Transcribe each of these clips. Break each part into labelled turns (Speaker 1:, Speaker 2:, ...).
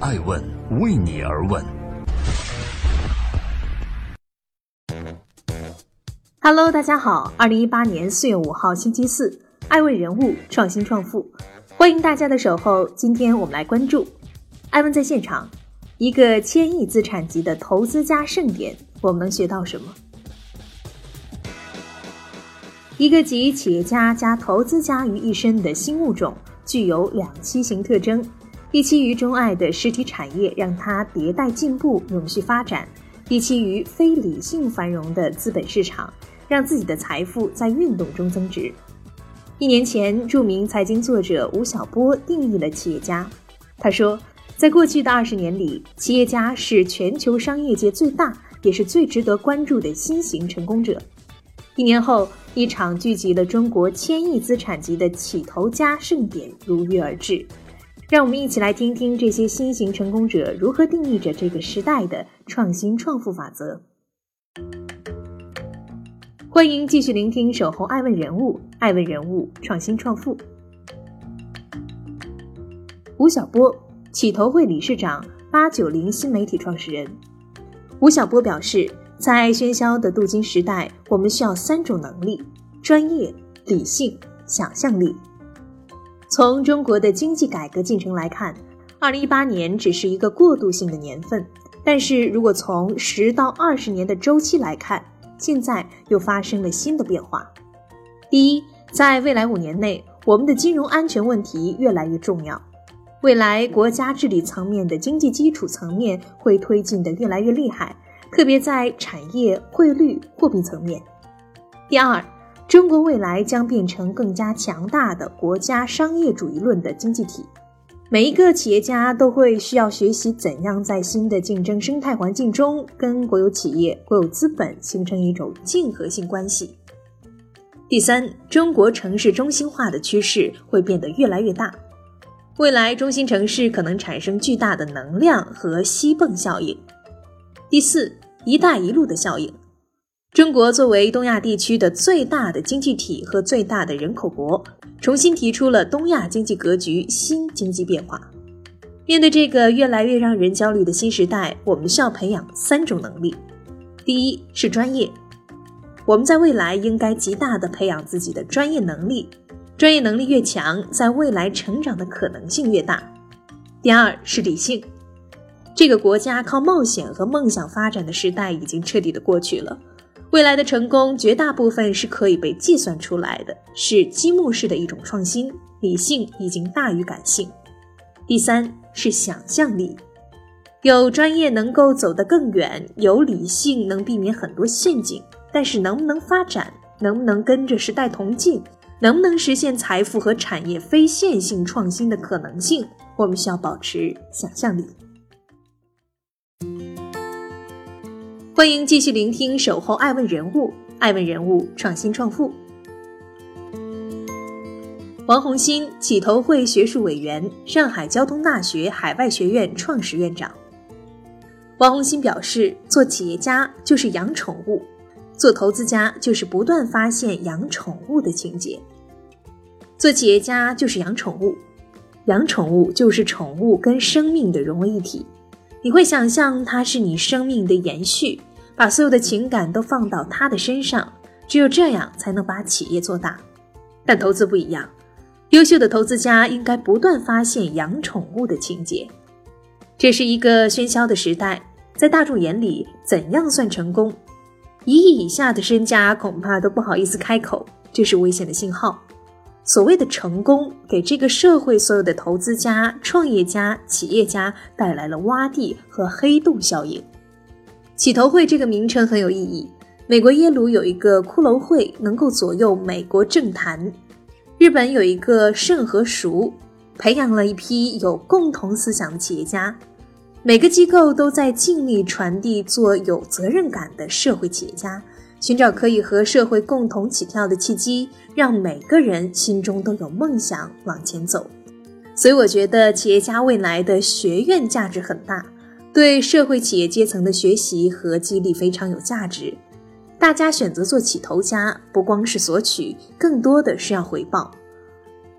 Speaker 1: 爱问为你而问。
Speaker 2: Hello，大家好，二零一八年四月五号星期四，爱问人物创新创富，欢迎大家的守候。今天我们来关注爱问在现场，一个千亿资产级的投资家盛典，我们能学到什么？一个集企业家加投资家于一身的新物种，具有两栖型特征：一栖于钟爱的实体产业，让它迭代进步、永续发展；一栖于非理性繁荣的资本市场，让自己的财富在运动中增值。一年前，著名财经作者吴晓波定义了企业家。他说，在过去的二十年里，企业家是全球商业界最大也是最值得关注的新型成功者。一年后，一场聚集了中国千亿资产级的起投家盛典如约而至。让我们一起来听听这些新型成功者如何定义着这个时代的创新创富法则。欢迎继续聆听《守候爱问人物》，爱问人物创新创富。吴晓波，起投会理事长，八九零新媒体创始人。吴晓波表示。在喧嚣的镀金时代，我们需要三种能力：专业、理性、想象力。从中国的经济改革进程来看，二零一八年只是一个过渡性的年份。但是如果从十到二十年的周期来看，现在又发生了新的变化。第一，在未来五年内，我们的金融安全问题越来越重要。未来国家治理层面的经济基础层面会推进的越来越厉害。特别在产业、汇率、货币层面。第二，中国未来将变成更加强大的国家商业主义论的经济体。每一个企业家都会需要学习怎样在新的竞争生态环境中跟国有企业、国有资本形成一种竞合性关系。第三，中国城市中心化的趋势会变得越来越大，未来中心城市可能产生巨大的能量和吸泵效应。第四，“一带一路”的效应。中国作为东亚地区的最大的经济体和最大的人口国，重新提出了东亚经济格局新经济变化。面对这个越来越让人焦虑的新时代，我们需要培养三种能力。第一是专业，我们在未来应该极大的培养自己的专业能力，专业能力越强，在未来成长的可能性越大。第二是理性。这个国家靠冒险和梦想发展的时代已经彻底的过去了，未来的成功绝大部分是可以被计算出来的，是积木式的一种创新，理性已经大于感性。第三是想象力，有专业能够走得更远，有理性能避免很多陷阱，但是能不能发展，能不能跟着时代同进，能不能实现财富和产业非线性创新的可能性，我们需要保持想象力。欢迎继续聆听《守候爱问人物》，爱问人物创新创富。王红新，起投会学术委员，上海交通大学海外学院创始院长。王红新表示，做企业家就是养宠物，做投资家就是不断发现养宠物的情节。做企业家就是养宠物，养宠物就是宠物跟生命的融为一体。你会想象它是你生命的延续。把所有的情感都放到他的身上，只有这样才能把企业做大。但投资不一样，优秀的投资家应该不断发现养宠物的情节。这是一个喧嚣的时代，在大众眼里，怎样算成功？一亿以下的身家恐怕都不好意思开口，这是危险的信号。所谓的成功，给这个社会所有的投资家、创业家、企业家带来了洼地和黑洞效应。起头会这个名称很有意义。美国耶鲁有一个骷髅会，能够左右美国政坛；日本有一个盛和熟，培养了一批有共同思想的企业家。每个机构都在尽力传递做有责任感的社会企业家，寻找可以和社会共同起跳的契机，让每个人心中都有梦想往前走。所以，我觉得企业家未来的学院价值很大。对社会企业阶层的学习和激励非常有价值。大家选择做起投家，不光是索取，更多的是要回报。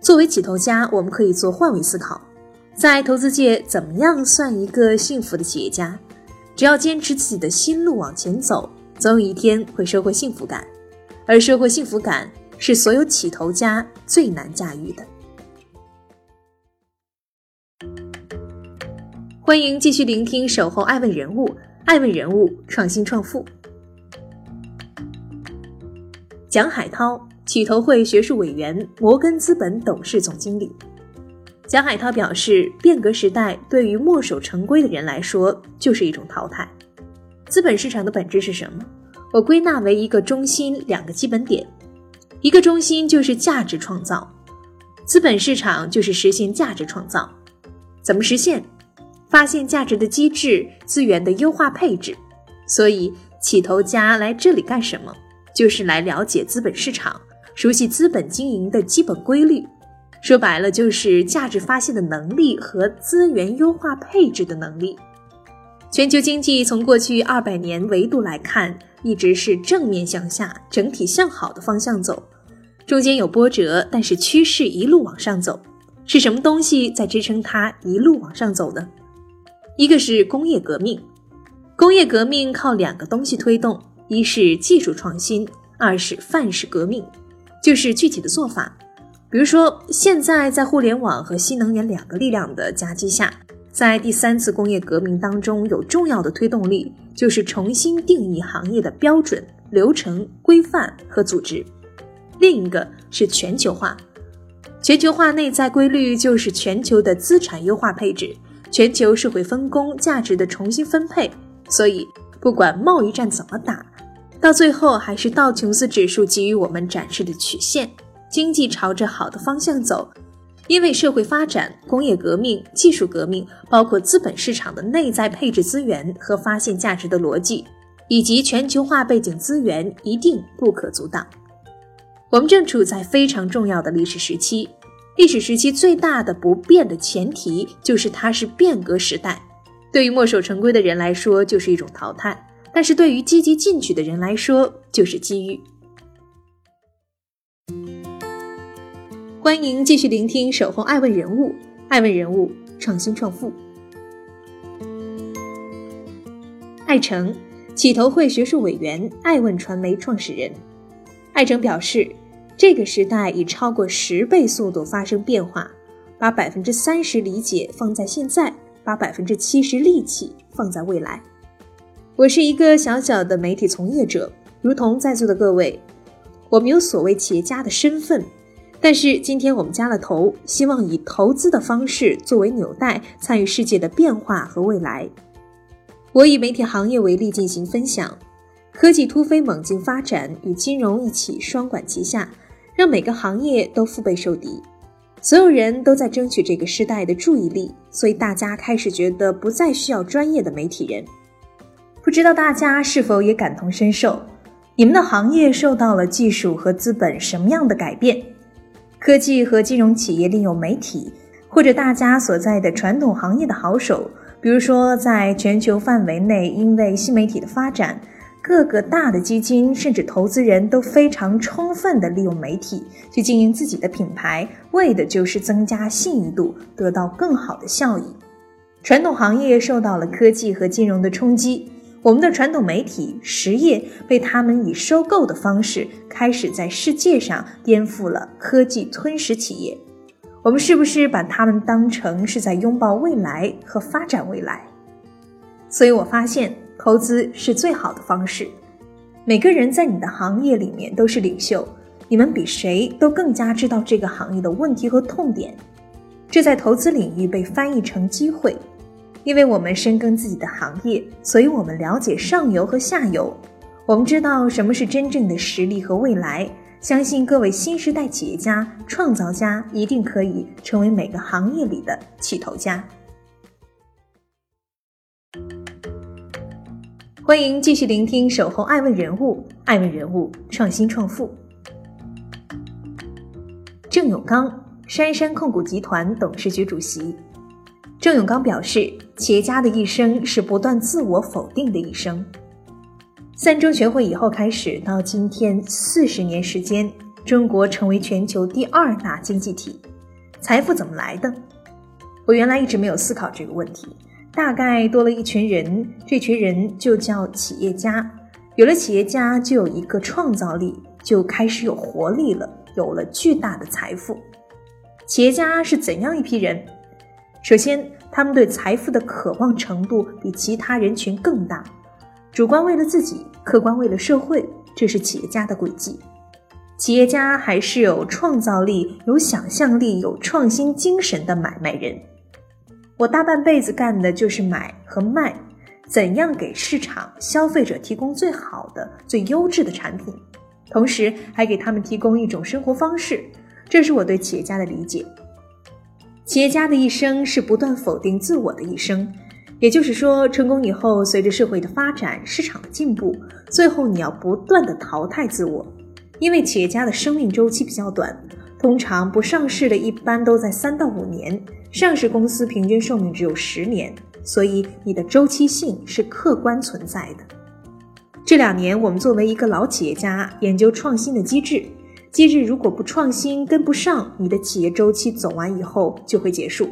Speaker 2: 作为起投家，我们可以做换位思考：在投资界，怎么样算一个幸福的企业家？只要坚持自己的心路往前走，总有一天会收获幸福感。而收获幸福感，是所有起头家最难驾驭的。欢迎继续聆听《守候爱问人物》，爱问人物创新创富。蒋海涛，起头会学术委员，摩根资本董事总经理。蒋海涛表示，变革时代对于墨守成规的人来说就是一种淘汰。资本市场的本质是什么？我归纳为一个中心，两个基本点。一个中心就是价值创造，资本市场就是实现价值创造。怎么实现？发现价值的机制，资源的优化配置。所以，起头家来这里干什么？就是来了解资本市场，熟悉资本经营的基本规律。说白了，就是价值发现的能力和资源优化配置的能力。全球经济从过去二百年维度来看，一直是正面向下、整体向好的方向走，中间有波折，但是趋势一路往上走。是什么东西在支撑它一路往上走呢？一个是工业革命，工业革命靠两个东西推动：一是技术创新，二是范式革命，就是具体的做法。比如说，现在在互联网和新能源两个力量的夹击下，在第三次工业革命当中，有重要的推动力就是重新定义行业的标准、流程、规范和组织。另一个是全球化，全球化内在规律就是全球的资产优化配置、全球社会分工、价值的重新分配。所以，不管贸易战怎么打，到最后还是道琼斯指数给予我们展示的曲线。经济朝着好的方向走，因为社会发展、工业革命、技术革命，包括资本市场的内在配置资源和发现价值的逻辑，以及全球化背景资源，一定不可阻挡。我们正处在非常重要的历史时期，历史时期最大的不变的前提就是它是变革时代。对于墨守成规的人来说，就是一种淘汰；但是对于积极进取的人来说，就是机遇。欢迎继续聆听《守候爱问人物》，爱问人物创新创富。艾诚，起头会学术委员，爱问传媒创始人。艾诚表示，这个时代以超过十倍速度发生变化，把百分之三十理解放在现在，把百分之七十力气放在未来。我是一个小小的媒体从业者，如同在座的各位，我们有所谓企业家的身份。但是今天我们加了头，希望以投资的方式作为纽带，参与世界的变化和未来。我以媒体行业为例进行分享，科技突飞猛进发展与金融一起双管齐下，让每个行业都腹背受敌，所有人都在争取这个时代的注意力，所以大家开始觉得不再需要专业的媒体人。不知道大家是否也感同身受？你们的行业受到了技术和资本什么样的改变？科技和金融企业利用媒体，或者大家所在的传统行业的好手，比如说在全球范围内，因为新媒体的发展，各个大的基金甚至投资人都非常充分地利用媒体去经营自己的品牌，为的就是增加信誉度，得到更好的效益。传统行业受到了科技和金融的冲击。我们的传统媒体实业被他们以收购的方式开始在世界上颠覆了科技吞噬企业。我们是不是把他们当成是在拥抱未来和发展未来？所以我发现投资是最好的方式。每个人在你的行业里面都是领袖，你们比谁都更加知道这个行业的问题和痛点。这在投资领域被翻译成机会。因为我们深耕自己的行业，所以我们了解上游和下游，我们知道什么是真正的实力和未来。相信各位新时代企业家、创造家一定可以成为每个行业里的起头家。欢迎继续聆听《守候爱问人物》，爱问人物创新创富。郑永刚，杉杉控股集团董事局主席。郑永刚表示，企业家的一生是不断自我否定的一生。三中全会以后开始到今天四十年时间，中国成为全球第二大经济体。财富怎么来的？我原来一直没有思考这个问题，大概多了一群人，这群人就叫企业家。有了企业家，就有一个创造力，就开始有活力了，有了巨大的财富。企业家是怎样一批人？首先，他们对财富的渴望程度比其他人群更大，主观为了自己，客观为了社会，这是企业家的轨迹。企业家还是有创造力、有想象力、有创新精神的买卖人。我大半辈子干的就是买和卖。怎样给市场消费者提供最好的、最优质的产品，同时还给他们提供一种生活方式，这是我对企业家的理解。企业家的一生是不断否定自我的一生，也就是说，成功以后，随着社会的发展、市场的进步，最后你要不断的淘汰自我，因为企业家的生命周期比较短，通常不上市的一般都在三到五年，上市公司平均寿命只有十年。所以你的周期性是客观存在的。这两年，我们作为一个老企业家，研究创新的机制。机制如果不创新，跟不上，你的企业周期走完以后就会结束。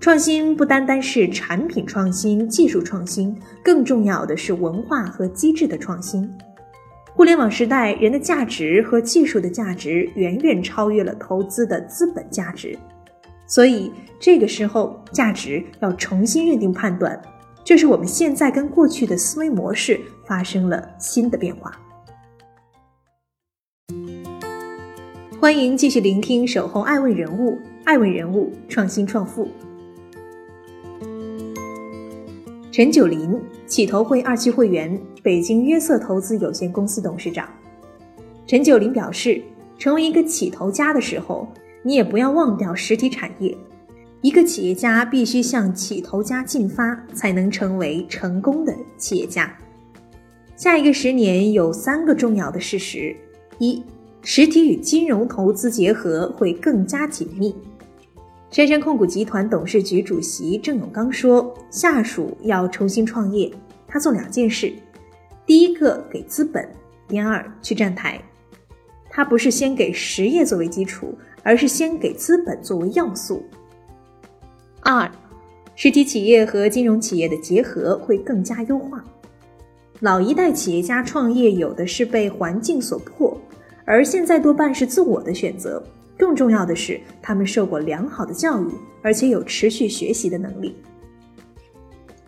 Speaker 2: 创新不单单是产品创新、技术创新，更重要的是文化和机制的创新。互联网时代，人的价值和技术的价值远远超越了投资的资本价值。所以这个时候，价值要重新认定判断，这是我们现在跟过去的思维模式发生了新的变化。欢迎继续聆听《守候爱问人物》，爱问人物创新创富。陈九林，企投会二期会员，北京约瑟投资有限公司董事长。陈九林表示，成为一个企投家的时候。你也不要忘掉实体产业。一个企业家必须向起投家进发，才能成为成功的企业家。下一个十年有三个重要的事实：一、实体与金融投资结合会更加紧密。杉杉控股集团董事局主席郑永刚说：“下属要重新创业，他做两件事：第一个给资本，第二去站台。他不是先给实业作为基础。”而是先给资本作为要素。二，实体企业和金融企业的结合会更加优化。老一代企业家创业有的是被环境所迫，而现在多半是自我的选择。更重要的是，他们受过良好的教育，而且有持续学习的能力。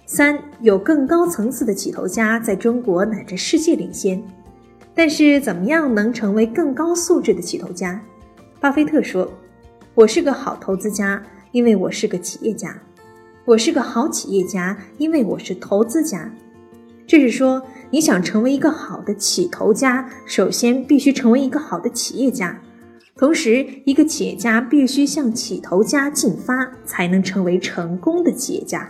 Speaker 2: 三，有更高层次的起头家在中国乃至世界领先。但是，怎么样能成为更高素质的起头家？巴菲特说：“我是个好投资家，因为我是个企业家；我是个好企业家，因为我是投资家。”这是说，你想成为一个好的起投家，首先必须成为一个好的企业家。同时，一个企业家必须向起投家进发，才能成为成功的企业家。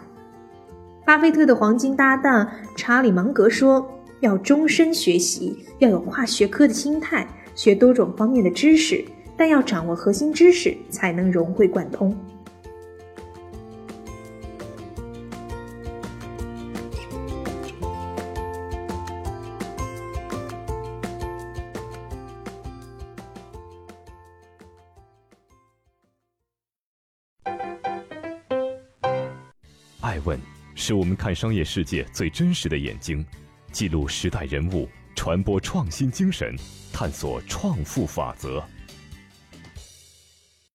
Speaker 2: 巴菲特的黄金搭档查理芒格说：“要终身学习，要有跨学科的心态，学多种方面的知识。”但要掌握核心知识，才能融会贯通。
Speaker 1: 爱问是我们看商业世界最真实的眼睛，记录时代人物，传播创新精神，探索创富法则。